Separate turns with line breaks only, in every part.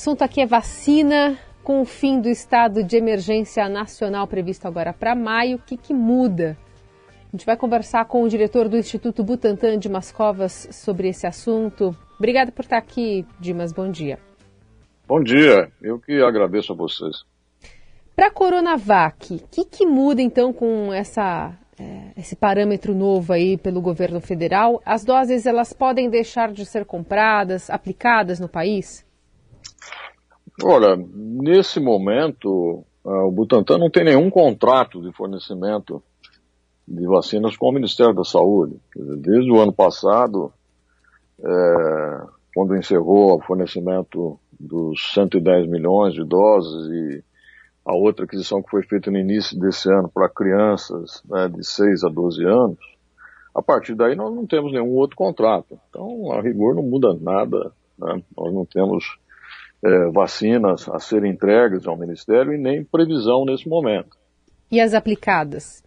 assunto aqui é vacina. Com o fim do estado de emergência nacional previsto agora para maio, o que, que muda? A gente vai conversar com o diretor do Instituto Butantan, Dimas Covas, sobre esse assunto. Obrigada por estar aqui, Dimas. Bom dia.
Bom dia. Eu que agradeço a vocês.
Para a Coronavac, o que, que muda então com essa, é, esse parâmetro novo aí pelo governo federal? As doses elas podem deixar de ser compradas, aplicadas no país?
Olha, nesse momento, uh, o Butantan não tem nenhum contrato de fornecimento de vacinas com o Ministério da Saúde. Desde o ano passado, é, quando encerrou o fornecimento dos 110 milhões de doses e a outra aquisição que foi feita no início desse ano para crianças né, de 6 a 12 anos, a partir daí nós não temos nenhum outro contrato. Então, a rigor não muda nada. Né? Nós não temos é, vacinas a serem entregues ao Ministério e nem previsão nesse momento.
E as aplicadas?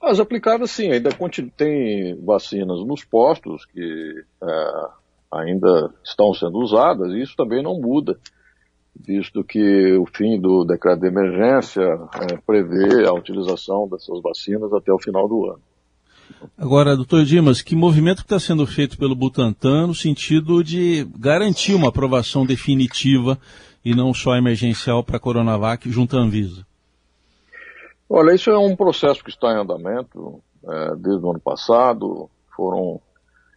As aplicadas, sim, ainda tem vacinas nos postos que é, ainda estão sendo usadas, e isso também não muda, visto que o fim do decreto de emergência é, prevê a utilização dessas vacinas até o final do ano.
Agora, doutor Dimas, que movimento está sendo feito pelo Butantan no sentido de garantir uma aprovação definitiva e não só emergencial para a Coronavac junto à Anvisa?
Olha, isso é um processo que está em andamento é, desde o ano passado. Foram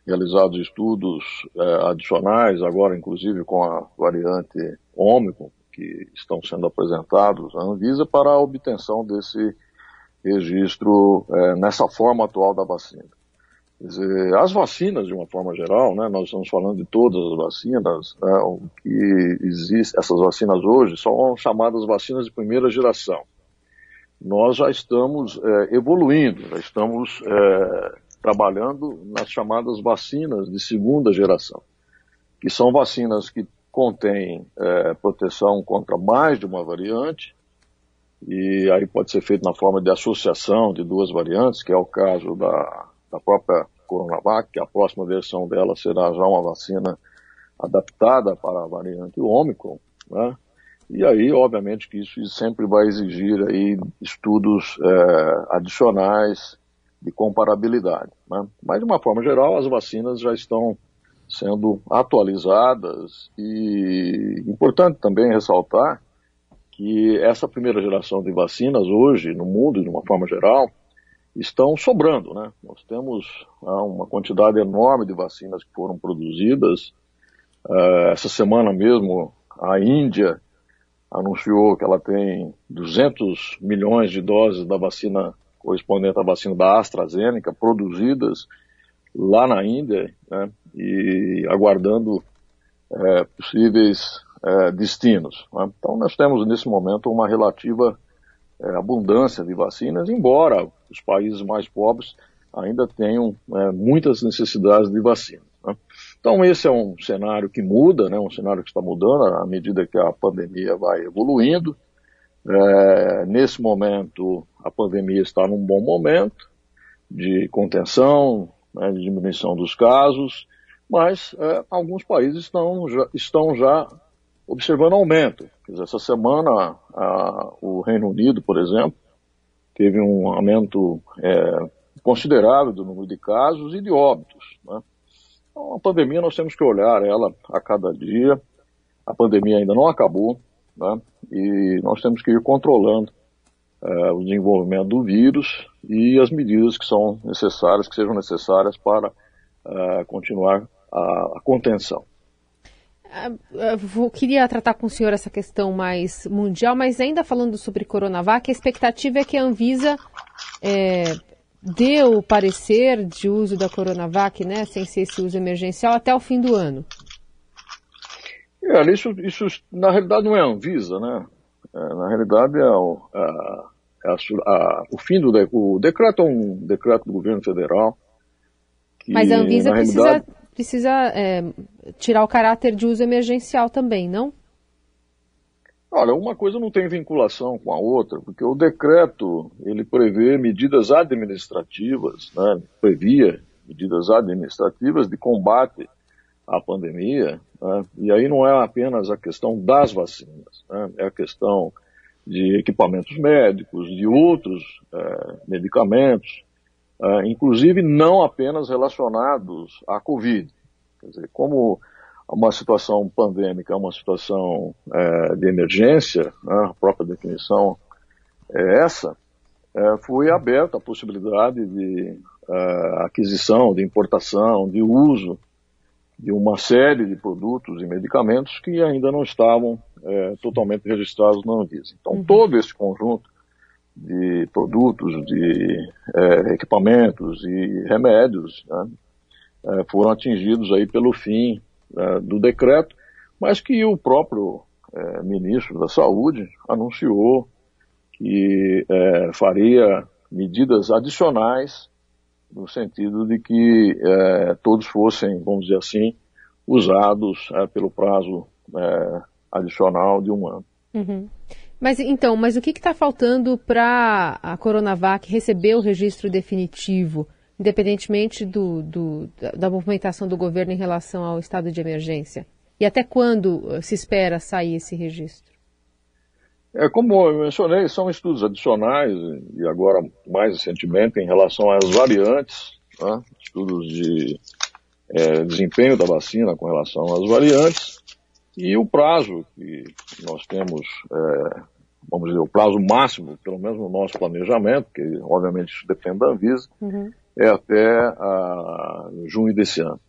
realizados estudos é, adicionais, agora inclusive com a variante Ômicron, que estão sendo apresentados à Anvisa para a obtenção desse registro é, nessa forma atual da vacina. Quer dizer, as vacinas, de uma forma geral, né, nós estamos falando de todas as vacinas, né, o que existe, essas vacinas hoje são chamadas vacinas de primeira geração. Nós já estamos é, evoluindo, já estamos é, trabalhando nas chamadas vacinas de segunda geração, que são vacinas que contêm é, proteção contra mais de uma variante, e aí pode ser feito na forma de associação de duas variantes, que é o caso da, da própria Coronavac, que a próxima versão dela será já uma vacina adaptada para a variante Ômicron, né? E aí, obviamente, que isso sempre vai exigir aí estudos é, adicionais de comparabilidade. Né? Mas, de uma forma geral, as vacinas já estão sendo atualizadas e importante também ressaltar que essa primeira geração de vacinas hoje no mundo, de uma forma geral, estão sobrando, né? Nós temos ah, uma quantidade enorme de vacinas que foram produzidas. Uh, essa semana mesmo, a Índia anunciou que ela tem 200 milhões de doses da vacina correspondente à vacina da AstraZeneca produzidas lá na Índia, né? E aguardando é, possíveis é, destinos. Né? Então, nós temos nesse momento uma relativa é, abundância de vacinas, embora os países mais pobres ainda tenham é, muitas necessidades de vacinas. Né? Então, esse é um cenário que muda, né? um cenário que está mudando à medida que a pandemia vai evoluindo. Nesse momento, a pandemia está num bom momento de contenção, né, de diminuição dos casos, mas é, alguns países estão já, estão já observando aumento. Dizer, essa semana, a, o Reino Unido, por exemplo, teve um aumento é, considerável do número de casos e de óbitos. Né? Então, a pandemia nós temos que olhar ela a cada dia. A pandemia ainda não acabou, né? e nós temos que ir controlando é, o desenvolvimento do vírus e as medidas que são necessárias, que sejam necessárias para é, continuar a, a contenção.
Ah, ah, vou, queria tratar com o senhor essa questão mais mundial, mas ainda falando sobre Coronavac, a expectativa é que a Anvisa é, dê o parecer de uso da Coronavac, né, sem ser esse uso emergencial, até o fim do ano.
É, isso, isso na realidade não é a Anvisa, né? É, na realidade é, o, a, é a, o fim do o decreto é um decreto do governo federal.
Que, Mas a Anvisa precisa precisa é, tirar o caráter de uso emergencial também, não?
Olha, uma coisa não tem vinculação com a outra, porque o decreto ele prevê medidas administrativas, né, previa medidas administrativas de combate a pandemia, né? e aí não é apenas a questão das vacinas, né? é a questão de equipamentos médicos, de outros é, medicamentos, é, inclusive não apenas relacionados à Covid. Quer dizer, como uma situação pandêmica é uma situação é, de emergência, né? a própria definição é essa, é, foi aberta a possibilidade de é, aquisição, de importação, de uso de uma série de produtos e medicamentos que ainda não estavam é, totalmente registrados na Anvisa. Então, uhum. todo esse conjunto de produtos, de é, equipamentos e remédios né, é, foram atingidos aí pelo fim é, do decreto, mas que o próprio é, ministro da Saúde anunciou que é, faria medidas adicionais no sentido de que é, todos fossem, vamos dizer assim, usados pelo prazo adicional de um ano.
Uhum. Mas então, mas o que está faltando para a Coronavac receber o registro definitivo, independentemente do, do, da movimentação do governo em relação ao estado de emergência? E até quando uh, se espera sair esse registro?
É, como eu mencionei, são estudos adicionais, e agora mais recentemente em relação às variantes, né? estudos de é, desempenho da vacina com relação às variantes, e o prazo que nós temos, é, vamos dizer, o prazo máximo, pelo menos no nosso planejamento, que obviamente isso depende da Anvisa, uhum. é até a, junho desse ano.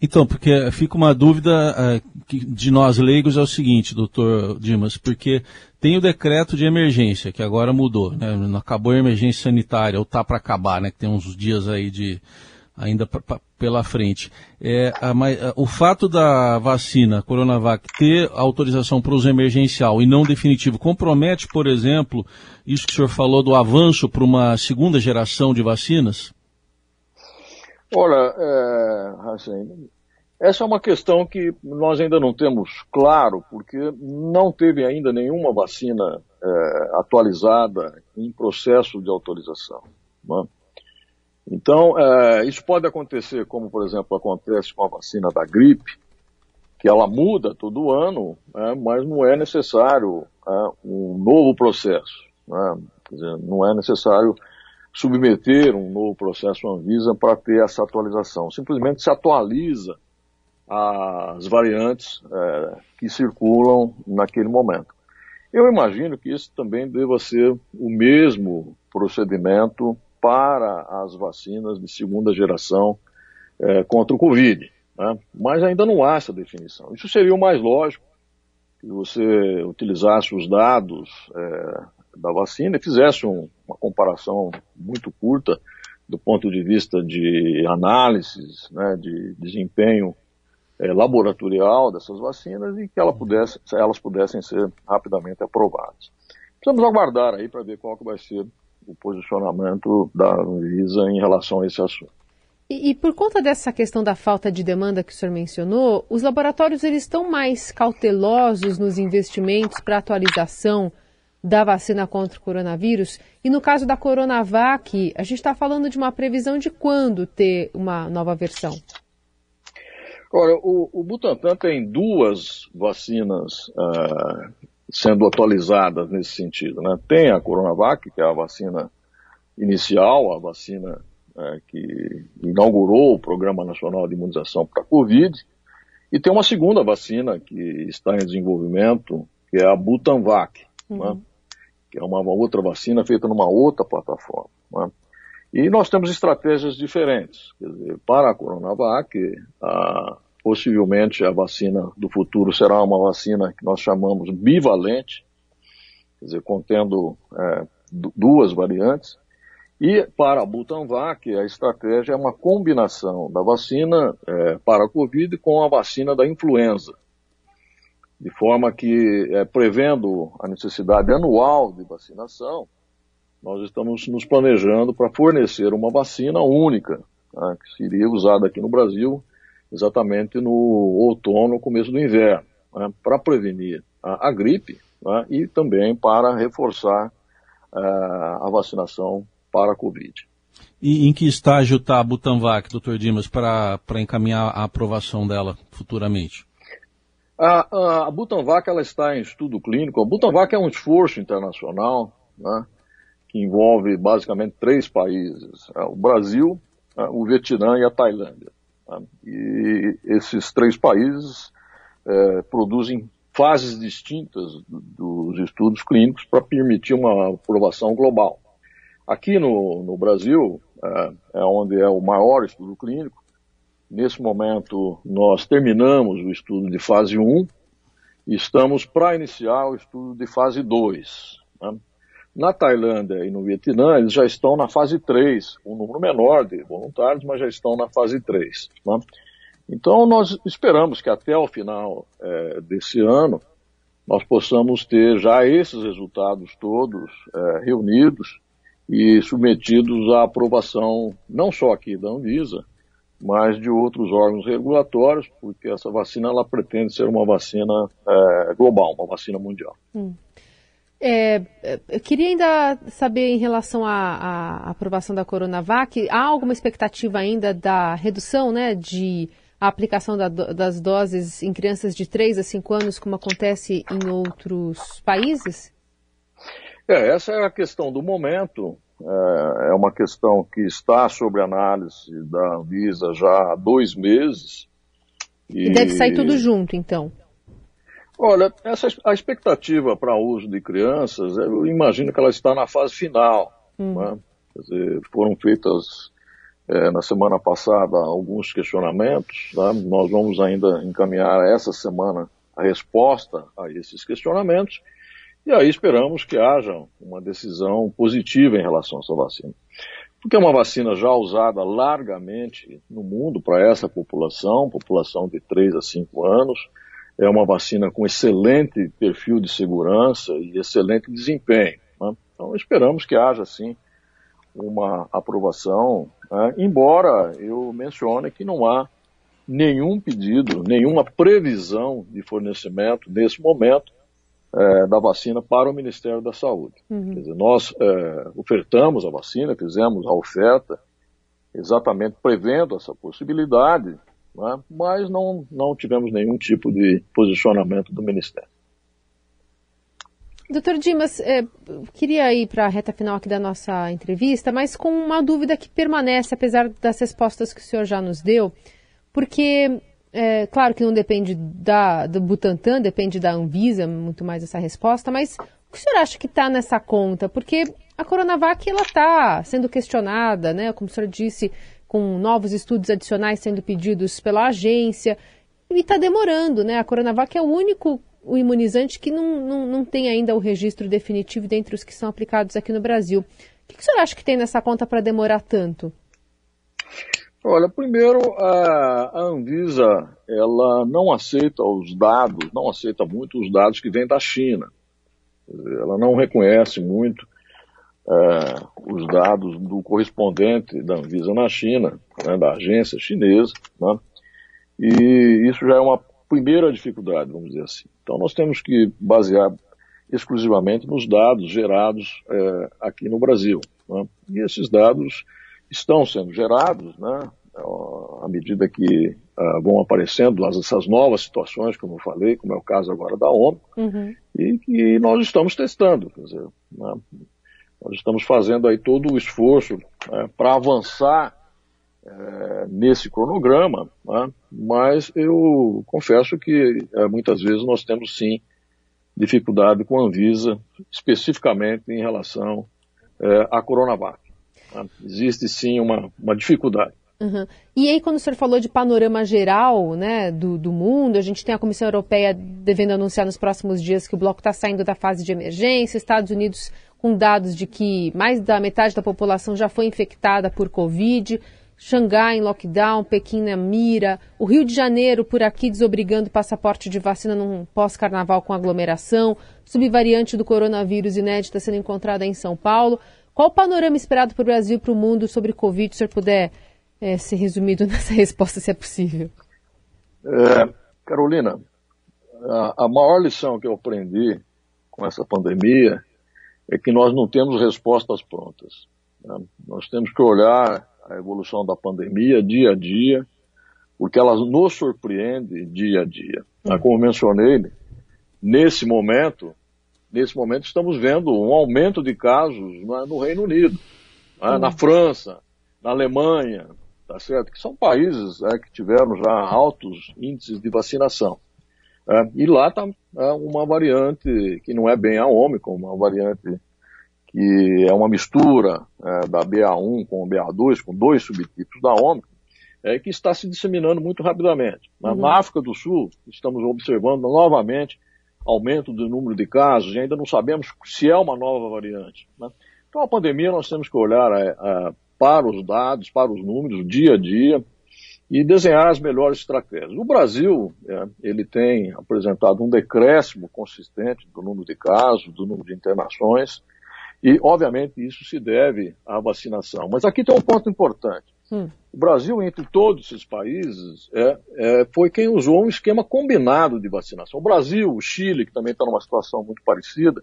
Então, porque fica uma dúvida uh, de nós leigos é o seguinte, doutor Dimas, porque tem o decreto de emergência, que agora mudou, né? Acabou a emergência sanitária, ou está para acabar, né? Que tem uns dias aí de ainda pela frente. É, a, a, o fato da vacina Coronavac ter autorização para uso emergencial e não definitivo compromete, por exemplo, isso que o senhor falou do avanço para uma segunda geração de vacinas?
Olha, é, assim, essa é uma questão que nós ainda não temos claro, porque não teve ainda nenhuma vacina é, atualizada em processo de autorização. Né? Então, é, isso pode acontecer, como por exemplo acontece com a vacina da gripe, que ela muda todo ano, né, mas não é necessário é, um novo processo. Né? Dizer, não é necessário submeter um novo processo à Anvisa para ter essa atualização. Simplesmente se atualiza as variantes é, que circulam naquele momento. Eu imagino que isso também deva ser o mesmo procedimento para as vacinas de segunda geração é, contra o Covid. Né? Mas ainda não há essa definição. Isso seria o mais lógico, que você utilizasse os dados é, da vacina e fizesse um, uma comparação muito curta do ponto de vista de análises, né, de desempenho é, laboratorial dessas vacinas e que ela pudesse, elas pudessem ser rapidamente aprovadas. Precisamos aguardar aí para ver qual que vai ser o posicionamento da Anvisa em relação a esse assunto.
E, e, por conta dessa questão da falta de demanda que o senhor mencionou, os laboratórios eles estão mais cautelosos nos investimentos para atualização da vacina contra o coronavírus. E no caso da Coronavac, a gente está falando de uma previsão de quando ter uma nova versão?
Olha, o, o Butantan tem duas vacinas uh, sendo atualizadas nesse sentido. Né? Tem a Coronavac, que é a vacina inicial, a vacina uh, que inaugurou o Programa Nacional de Imunização para a Covid, e tem uma segunda vacina que está em desenvolvimento, que é a Butanvac. Né? Uhum. Né? que é uma, uma outra vacina feita numa outra plataforma. Né? E nós temos estratégias diferentes. Dizer, para a Coronavac, a, possivelmente a vacina do futuro será uma vacina que nós chamamos bivalente, quer dizer, contendo é, duas variantes. E para a Butanvac, a estratégia é uma combinação da vacina é, para a Covid com a vacina da influenza de forma que, é, prevendo a necessidade anual de vacinação, nós estamos nos planejando para fornecer uma vacina única, né, que seria usada aqui no Brasil exatamente no outono, começo do inverno, né, para prevenir a, a gripe né, e também para reforçar uh, a vacinação para a Covid.
E em que estágio está a Butanvac, doutor Dimas, para encaminhar a aprovação dela futuramente?
A, a, a Butanvac ela está em estudo clínico. A Butanvac é um esforço internacional né, que envolve basicamente três países: é, o Brasil, é, o Vietnã e a Tailândia. Né, e esses três países é, produzem fases distintas dos estudos clínicos para permitir uma aprovação global. Aqui no, no Brasil, é, é onde é o maior estudo clínico, Nesse momento, nós terminamos o estudo de fase 1 e estamos para iniciar o estudo de fase 2. Né? Na Tailândia e no Vietnã, eles já estão na fase 3, um número menor de voluntários, mas já estão na fase 3. Né? Então, nós esperamos que até o final é, desse ano, nós possamos ter já esses resultados todos é, reunidos e submetidos à aprovação, não só aqui da Anvisa, mas de outros órgãos regulatórios, porque essa vacina ela pretende ser uma vacina é, global, uma vacina mundial. Hum.
É, eu queria ainda saber em relação à, à, aprovação da Coronavac, há alguma expectativa ainda da redução né, de a aplicação da, das doses em crianças de 3 a 5 anos, como acontece em outros países?
É, essa é a questão do momento. É, é uma questão que está sob análise da Anvisa já há dois meses.
E, e deve sair tudo junto, então.
Olha, essa, a expectativa para uso de crianças, eu imagino que ela está na fase final. Hum. Né? Quer dizer, foram feitas é, na semana passada alguns questionamentos. Tá? Nós vamos ainda encaminhar essa semana a resposta a esses questionamentos e aí esperamos que haja uma decisão positiva em relação a essa vacina. Porque é uma vacina já usada largamente no mundo para essa população, população de 3 a 5 anos. É uma vacina com excelente perfil de segurança e excelente desempenho. Né? Então esperamos que haja, sim, uma aprovação, né? embora eu mencione que não há nenhum pedido, nenhuma previsão de fornecimento nesse momento é, da vacina para o Ministério da Saúde. Uhum. Dizer, nós é, ofertamos a vacina, fizemos a oferta, exatamente prevendo essa possibilidade, né, mas não, não tivemos nenhum tipo de posicionamento do Ministério.
Doutor Dimas, é, queria ir para a reta final aqui da nossa entrevista, mas com uma dúvida que permanece, apesar das respostas que o senhor já nos deu, porque é, claro que não depende da, do Butantan, depende da Anvisa, muito mais essa resposta, mas o que o senhor acha que está nessa conta? Porque a Coronavac ela está sendo questionada, né? Como o senhor disse, com novos estudos adicionais sendo pedidos pela agência, e está demorando, né? A Coronavac é o único o imunizante que não, não, não tem ainda o registro definitivo dentre os que são aplicados aqui no Brasil. O que, que o senhor acha que tem nessa conta para demorar tanto?
Olha, primeiro a, a Anvisa ela não aceita os dados, não aceita muito os dados que vêm da China. Ela não reconhece muito é, os dados do correspondente da Anvisa na China, né, da agência chinesa, né, e isso já é uma primeira dificuldade, vamos dizer assim. Então nós temos que basear exclusivamente nos dados gerados é, aqui no Brasil. Né, e esses dados estão sendo gerados, né, à medida que uh, vão aparecendo as, essas novas situações, como eu falei, como é o caso agora da ONU, uhum. e que nós estamos testando, quer dizer, né, nós estamos fazendo aí todo o esforço né, para avançar é, nesse cronograma, né, mas eu confesso que é, muitas vezes nós temos sim dificuldade com a Anvisa, especificamente em relação é, à Coronavac. Né? Existe sim uma, uma dificuldade.
Uhum. E aí, quando o senhor falou de panorama geral né, do, do mundo, a gente tem a Comissão Europeia devendo anunciar nos próximos dias que o bloco está saindo da fase de emergência, Estados Unidos com dados de que mais da metade da população já foi infectada por Covid, Xangai em lockdown, Pequim na mira, o Rio de Janeiro por aqui desobrigando passaporte de vacina num pós-carnaval com aglomeração, subvariante do coronavírus inédita sendo encontrada em São Paulo. Qual o panorama esperado para o Brasil e para o mundo sobre Covid, se o senhor puder é, ser resumido nessa resposta, se é possível?
É, Carolina, a, a maior lição que eu aprendi com essa pandemia é que nós não temos respostas prontas. Né? Nós temos que olhar a evolução da pandemia dia a dia, porque ela nos surpreende dia a dia. Uhum. Como mencionei, nesse momento, nesse momento estamos vendo um aumento de casos no Reino Unido, uhum. na França, na Alemanha, tá certo? Que são países é, que tiveram já altos índices de vacinação. É, e lá está é, uma variante que não é bem a Ômicron, uma variante que é uma mistura é, da BA1 com o BA2, com dois subtipos da Ômicron, é, que está se disseminando muito rapidamente. Na, uhum. na África do Sul, estamos observando novamente aumento do número de casos e ainda não sabemos se é uma nova variante. Né? Então, a pandemia nós temos que olhar é, é, para os dados, para os números, dia a dia, e desenhar as melhores estratégias. O Brasil, é, ele tem apresentado um decréscimo consistente do número de casos, do número de internações, e, obviamente, isso se deve à vacinação. Mas aqui tem um ponto importante. Hum. O Brasil, entre todos esses países, é, é, foi quem usou um esquema combinado de vacinação. O Brasil, o Chile, que também está numa situação muito parecida,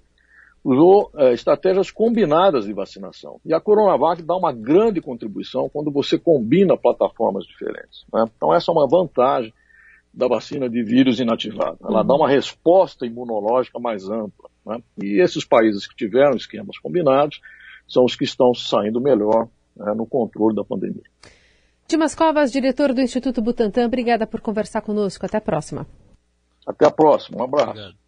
usou é, estratégias combinadas de vacinação. E a Coronavac dá uma grande contribuição quando você combina plataformas diferentes. Né? Então, essa é uma vantagem da vacina de vírus inativado. Ela uhum. dá uma resposta imunológica mais ampla. Né? E esses países que tiveram esquemas combinados são os que estão saindo melhor né, no controle da pandemia.
Dimas Covas, diretor do Instituto Butantan, obrigada por conversar conosco. Até a próxima.
Até a próxima. Um abraço. Obrigado.